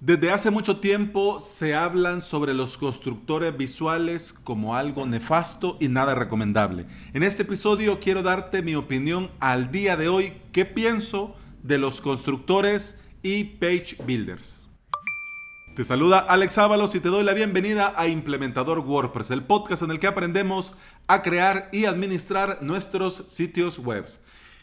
Desde hace mucho tiempo se hablan sobre los constructores visuales como algo nefasto y nada recomendable. En este episodio quiero darte mi opinión al día de hoy, qué pienso de los constructores y page builders. Te saluda Alex Ábalos y te doy la bienvenida a Implementador WordPress, el podcast en el que aprendemos a crear y administrar nuestros sitios web.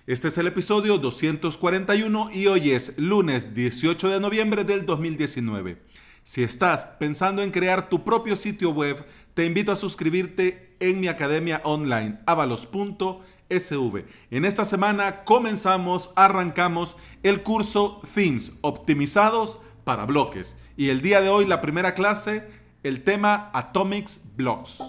Este es el episodio 241 y hoy es lunes 18 de noviembre del 2019. Si estás pensando en crear tu propio sitio web, te invito a suscribirte en mi academia online avalos.sv. En esta semana comenzamos, arrancamos el curso Themes optimizados para bloques. Y el día de hoy la primera clase, el tema Atomics Blocks.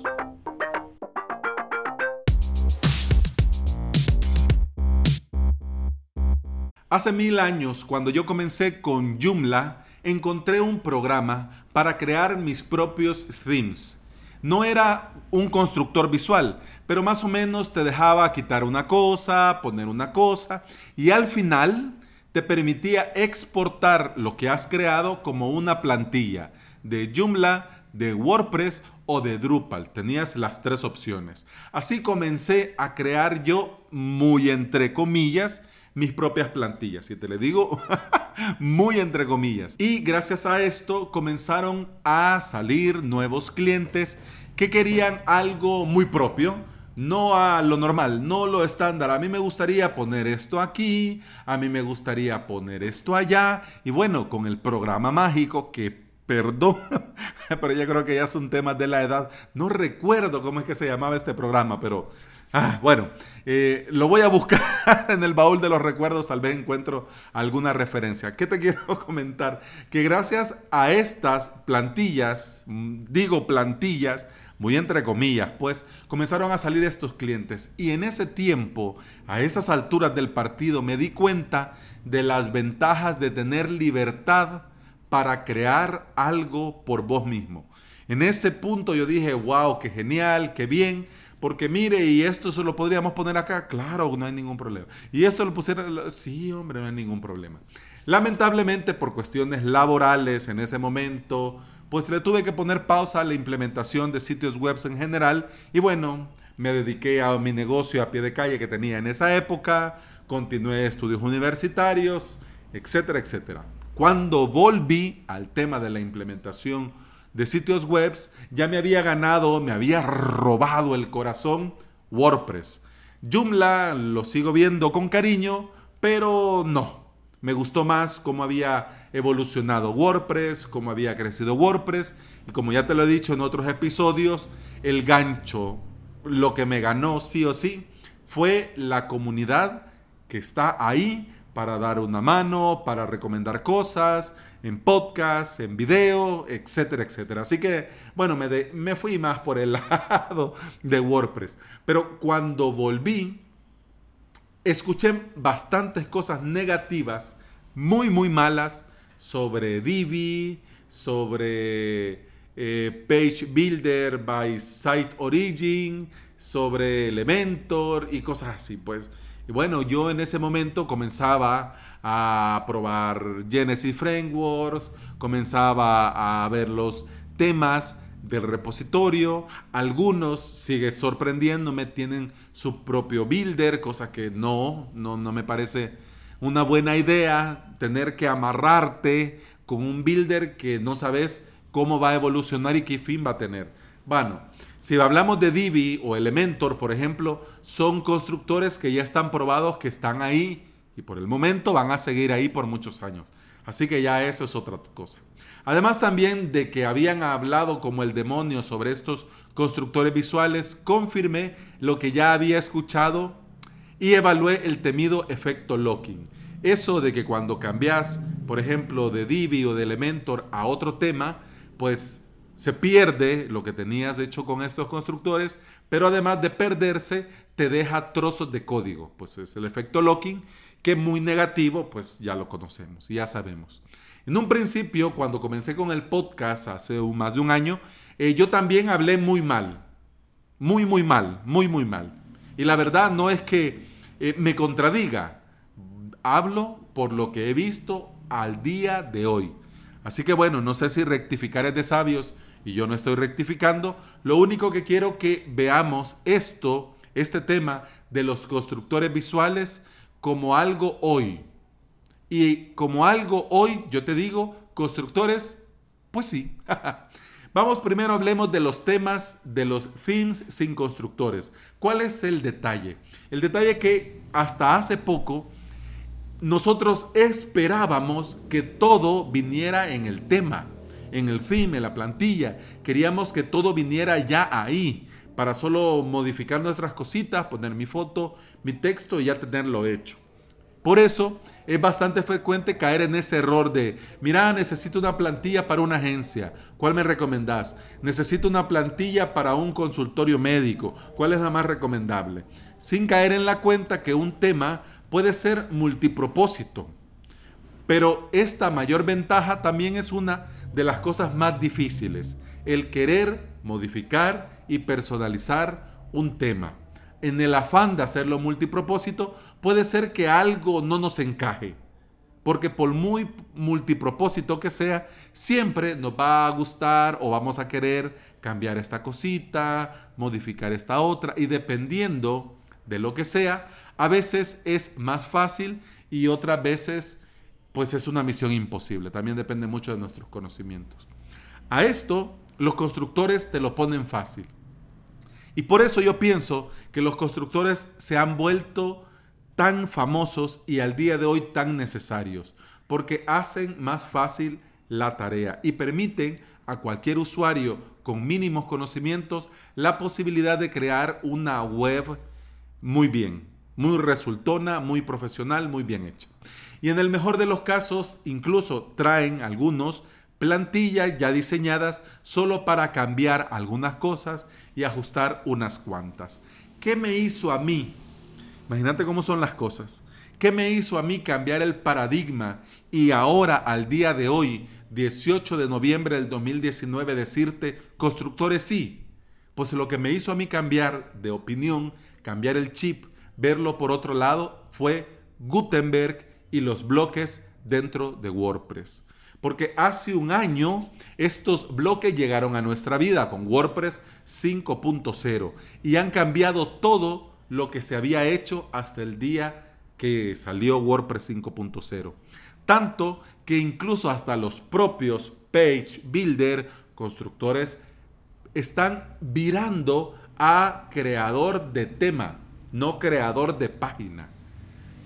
Hace mil años, cuando yo comencé con Joomla, encontré un programa para crear mis propios themes. No era un constructor visual, pero más o menos te dejaba quitar una cosa, poner una cosa, y al final te permitía exportar lo que has creado como una plantilla de Joomla, de WordPress o de Drupal. Tenías las tres opciones. Así comencé a crear yo, muy entre comillas, mis propias plantillas. Y te le digo muy entre comillas. Y gracias a esto comenzaron a salir nuevos clientes que querían algo muy propio. No a lo normal, no lo estándar. A mí me gustaría poner esto aquí, a mí me gustaría poner esto allá. Y bueno, con el programa mágico que perdón, pero yo creo que ya son temas de la edad. No recuerdo cómo es que se llamaba este programa, pero Ah, bueno, eh, lo voy a buscar en el baúl de los recuerdos, tal vez encuentro alguna referencia. ¿Qué te quiero comentar? Que gracias a estas plantillas, mm, digo plantillas, muy entre comillas, pues comenzaron a salir estos clientes. Y en ese tiempo, a esas alturas del partido, me di cuenta de las ventajas de tener libertad para crear algo por vos mismo. En ese punto yo dije, wow, qué genial, qué bien porque mire, y esto se lo podríamos poner acá. Claro, no hay ningún problema. Y esto lo pusiera. Sí, hombre, no hay ningún problema. Lamentablemente, por cuestiones laborales en ese momento, pues le tuve que poner pausa a la implementación de sitios web en general. Y bueno, me dediqué a mi negocio a pie de calle que tenía en esa época. Continué estudios universitarios, etcétera, etcétera. Cuando volví al tema de la implementación de sitios web, ya me había ganado, me había robado el corazón WordPress. Joomla lo sigo viendo con cariño, pero no. Me gustó más cómo había evolucionado WordPress, cómo había crecido WordPress y como ya te lo he dicho en otros episodios, el gancho, lo que me ganó sí o sí, fue la comunidad que está ahí para dar una mano, para recomendar cosas, en podcast, en video, etcétera, etcétera. Así que, bueno, me, me fui más por el lado de WordPress. Pero cuando volví, escuché bastantes cosas negativas, muy, muy malas, sobre Divi, sobre eh, Page Builder by Site Origin, sobre Elementor y cosas así. Pues, y bueno, yo en ese momento comenzaba a probar Genesis Frameworks, comenzaba a ver los temas del repositorio. Algunos, sigue sorprendiéndome, tienen su propio builder, cosa que no, no, no me parece una buena idea tener que amarrarte con un builder que no sabes cómo va a evolucionar y qué fin va a tener. Bueno, si hablamos de Divi o Elementor, por ejemplo, son constructores que ya están probados, que están ahí y por el momento van a seguir ahí por muchos años. Así que ya eso es otra cosa. Además también de que habían hablado como el demonio sobre estos constructores visuales, confirmé lo que ya había escuchado y evalué el temido efecto locking. Eso de que cuando cambias, por ejemplo, de Divi o de Elementor a otro tema, pues se pierde lo que tenías hecho con estos constructores, pero además de perderse, te deja trozos de código. Pues es el efecto locking que muy negativo, pues ya lo conocemos, ya sabemos. En un principio, cuando comencé con el podcast hace más de un año, eh, yo también hablé muy mal, muy, muy mal, muy, muy mal. Y la verdad no es que eh, me contradiga, hablo por lo que he visto al día de hoy. Así que bueno, no sé si rectificar es de sabios y yo no estoy rectificando. Lo único que quiero que veamos esto, este tema de los constructores visuales como algo hoy. Y como algo hoy, yo te digo, constructores, pues sí. Vamos primero, hablemos de los temas de los themes sin constructores. ¿Cuál es el detalle? El detalle que hasta hace poco nosotros esperábamos que todo viniera en el tema, en el theme, en la plantilla. Queríamos que todo viniera ya ahí, para solo modificar nuestras cositas, poner mi foto, mi texto y ya tenerlo hecho. Por eso es bastante frecuente caer en ese error de, mira, necesito una plantilla para una agencia, ¿cuál me recomendás? Necesito una plantilla para un consultorio médico, ¿cuál es la más recomendable? Sin caer en la cuenta que un tema puede ser multipropósito. Pero esta mayor ventaja también es una de las cosas más difíciles, el querer modificar y personalizar un tema. En el afán de hacerlo multipropósito, puede ser que algo no nos encaje. Porque por muy multipropósito que sea, siempre nos va a gustar o vamos a querer cambiar esta cosita, modificar esta otra. Y dependiendo de lo que sea, a veces es más fácil y otras veces pues es una misión imposible. También depende mucho de nuestros conocimientos. A esto los constructores te lo ponen fácil. Y por eso yo pienso que los constructores se han vuelto tan famosos y al día de hoy tan necesarios, porque hacen más fácil la tarea y permiten a cualquier usuario con mínimos conocimientos la posibilidad de crear una web muy bien, muy resultona, muy profesional, muy bien hecha. Y en el mejor de los casos, incluso traen algunos plantillas ya diseñadas solo para cambiar algunas cosas y ajustar unas cuantas. ¿Qué me hizo a mí? Imagínate cómo son las cosas. ¿Qué me hizo a mí cambiar el paradigma y ahora, al día de hoy, 18 de noviembre del 2019, decirte, constructores sí? Pues lo que me hizo a mí cambiar de opinión, cambiar el chip, verlo por otro lado, fue Gutenberg y los bloques dentro de WordPress. Porque hace un año estos bloques llegaron a nuestra vida con WordPress 5.0 y han cambiado todo lo que se había hecho hasta el día que salió WordPress 5.0. Tanto que incluso hasta los propios page builder, constructores, están virando a creador de tema, no creador de página.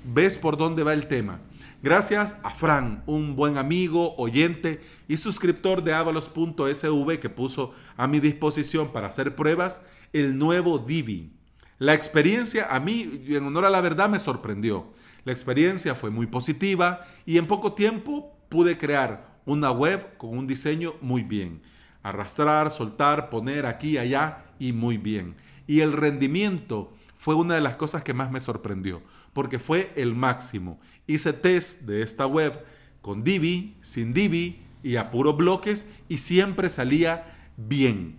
¿Ves por dónde va el tema? Gracias a Fran, un buen amigo, oyente y suscriptor de avalos.sv que puso a mi disposición para hacer pruebas el nuevo Divi. La experiencia a mí, en honor a la verdad, me sorprendió. La experiencia fue muy positiva y en poco tiempo pude crear una web con un diseño muy bien. Arrastrar, soltar, poner aquí allá y muy bien. Y el rendimiento fue una de las cosas que más me sorprendió, porque fue el máximo. Hice test de esta web con Divi, sin Divi y a puro bloques y siempre salía bien.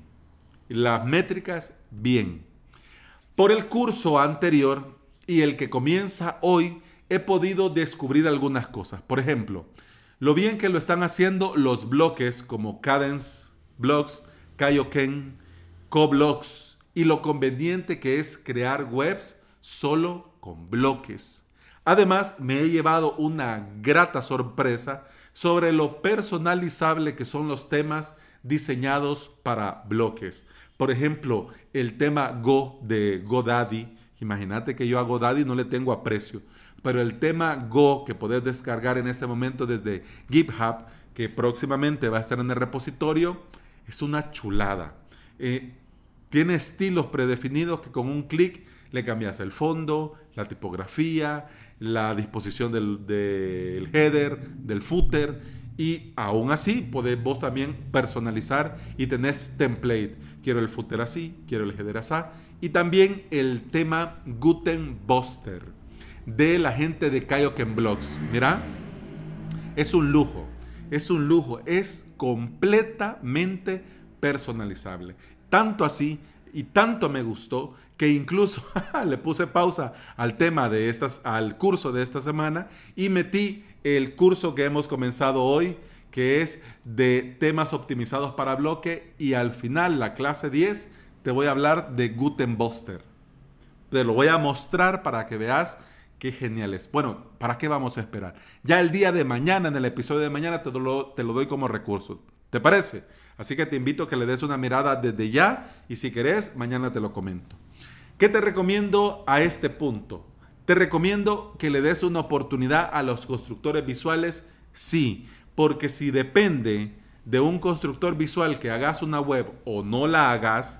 Las métricas bien. Por el curso anterior y el que comienza hoy, he podido descubrir algunas cosas. Por ejemplo, lo bien que lo están haciendo los bloques como Cadence Blocks, Kaioken, CoBlocks, y lo conveniente que es crear webs solo con bloques. Además, me he llevado una grata sorpresa sobre lo personalizable que son los temas diseñados para bloques. Por ejemplo, el tema Go de GoDaddy. Imagínate que yo a GoDaddy no le tengo aprecio, pero el tema Go que podés descargar en este momento desde GitHub, que próximamente va a estar en el repositorio, es una chulada. Eh, tiene estilos predefinidos que con un clic le cambias el fondo, la tipografía, la disposición del, header, del footer y aún así podés vos también personalizar y tenés template. Quiero el footer así, quiero el header así. Y también el tema Gutenbuster de la gente de Kaioken Blogs. Mira, es un lujo, es un lujo, es completamente personalizable. Tanto así y tanto me gustó que incluso le puse pausa al tema de estas, al curso de esta semana y metí el curso que hemos comenzado hoy, que es de temas optimizados para bloque y al final, la clase 10, te voy a hablar de Gutenbuster. Te lo voy a mostrar para que veas qué genial es. Bueno, ¿para qué vamos a esperar? Ya el día de mañana, en el episodio de mañana, te lo, te lo doy como recurso. ¿Te parece? Así que te invito a que le des una mirada desde ya y si querés, mañana te lo comento. ¿Qué te recomiendo a este punto? Te recomiendo que le des una oportunidad a los constructores visuales, sí, porque si depende de un constructor visual que hagas una web o no la hagas,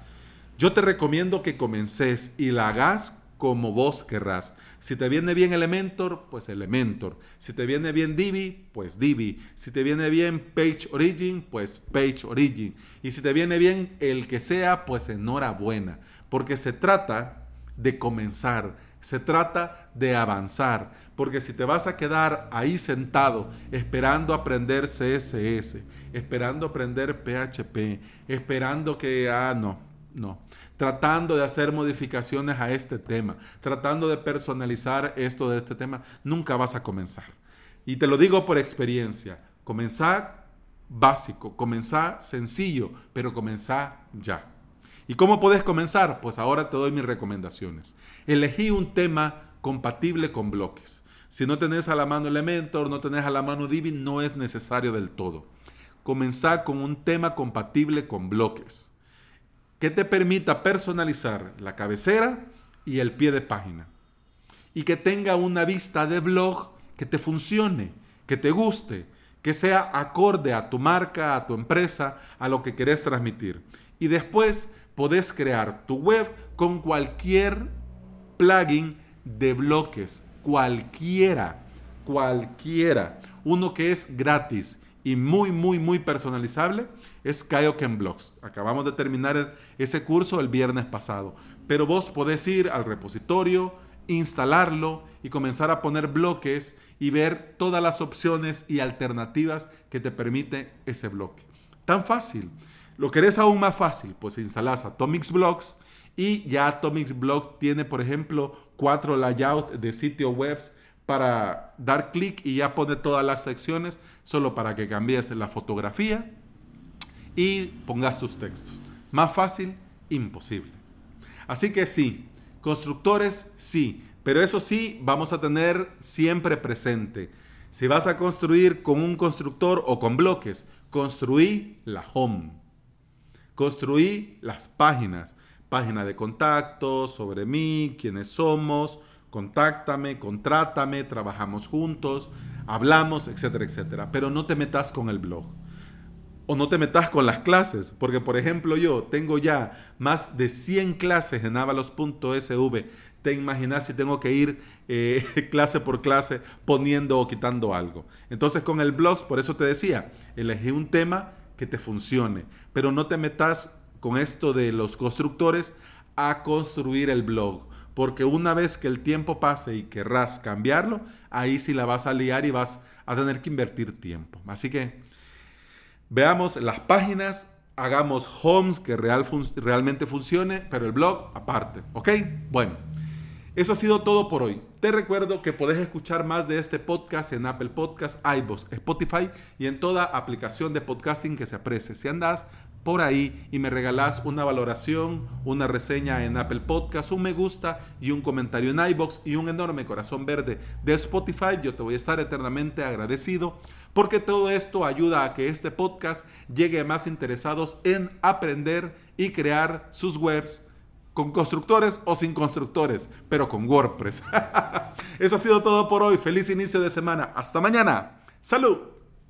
yo te recomiendo que comences y la hagas como vos querrás. Si te viene bien Elementor, pues Elementor. Si te viene bien Divi, pues Divi. Si te viene bien Page Origin, pues Page Origin. Y si te viene bien el que sea, pues enhorabuena. Porque se trata de comenzar, se trata de avanzar. Porque si te vas a quedar ahí sentado esperando aprender CSS, esperando aprender PHP, esperando que, ah, no, no tratando de hacer modificaciones a este tema, tratando de personalizar esto de este tema, nunca vas a comenzar. Y te lo digo por experiencia, comenzá básico, comenzá sencillo, pero comenzá ya. ¿Y cómo puedes comenzar? Pues ahora te doy mis recomendaciones. Elegí un tema compatible con bloques. Si no tenés a la mano Elementor, no tenés a la mano Divi, no es necesario del todo. Comenzá con un tema compatible con bloques que te permita personalizar la cabecera y el pie de página. Y que tenga una vista de blog que te funcione, que te guste, que sea acorde a tu marca, a tu empresa, a lo que querés transmitir. Y después podés crear tu web con cualquier plugin de bloques, cualquiera, cualquiera. Uno que es gratis y muy, muy, muy personalizable es Kaioken Blocks. Acabamos de terminar ese curso el viernes pasado. Pero vos podés ir al repositorio, instalarlo y comenzar a poner bloques y ver todas las opciones y alternativas que te permite ese bloque. Tan fácil. ¿Lo querés aún más fácil? Pues instalás Atomics Blocks y ya Atomics Blocks tiene, por ejemplo, cuatro layouts de sitios webs para dar clic y ya pone todas las secciones solo para que cambies la fotografía y pongas tus textos. Más fácil, imposible. Así que sí, constructores sí, pero eso sí vamos a tener siempre presente. Si vas a construir con un constructor o con bloques, construí la home. Construí las páginas. Página de contacto, sobre mí, quiénes somos, contáctame, contrátame, trabajamos juntos, hablamos, etcétera, etcétera. Pero no te metas con el blog. O no te metas con las clases, porque por ejemplo yo tengo ya más de 100 clases en avalos.sv. Te imaginas si tengo que ir eh, clase por clase poniendo o quitando algo. Entonces con el blog, por eso te decía, elegí un tema que te funcione, pero no te metas con esto de los constructores a construir el blog porque una vez que el tiempo pase y querrás cambiarlo, ahí sí la vas a liar y vas a tener que invertir tiempo. Así que veamos las páginas, hagamos homes que real realmente funcione, pero el blog aparte. ¿Ok? Bueno, eso ha sido todo por hoy. Te recuerdo que podés escuchar más de este podcast en Apple Podcasts, iVoox, Spotify y en toda aplicación de podcasting que se aprecie. Si andas por ahí y me regalás una valoración, una reseña en Apple Podcast, un me gusta y un comentario en iBox y un enorme corazón verde de Spotify, yo te voy a estar eternamente agradecido porque todo esto ayuda a que este podcast llegue a más interesados en aprender y crear sus webs con constructores o sin constructores, pero con WordPress. Eso ha sido todo por hoy. Feliz inicio de semana. Hasta mañana. Salud.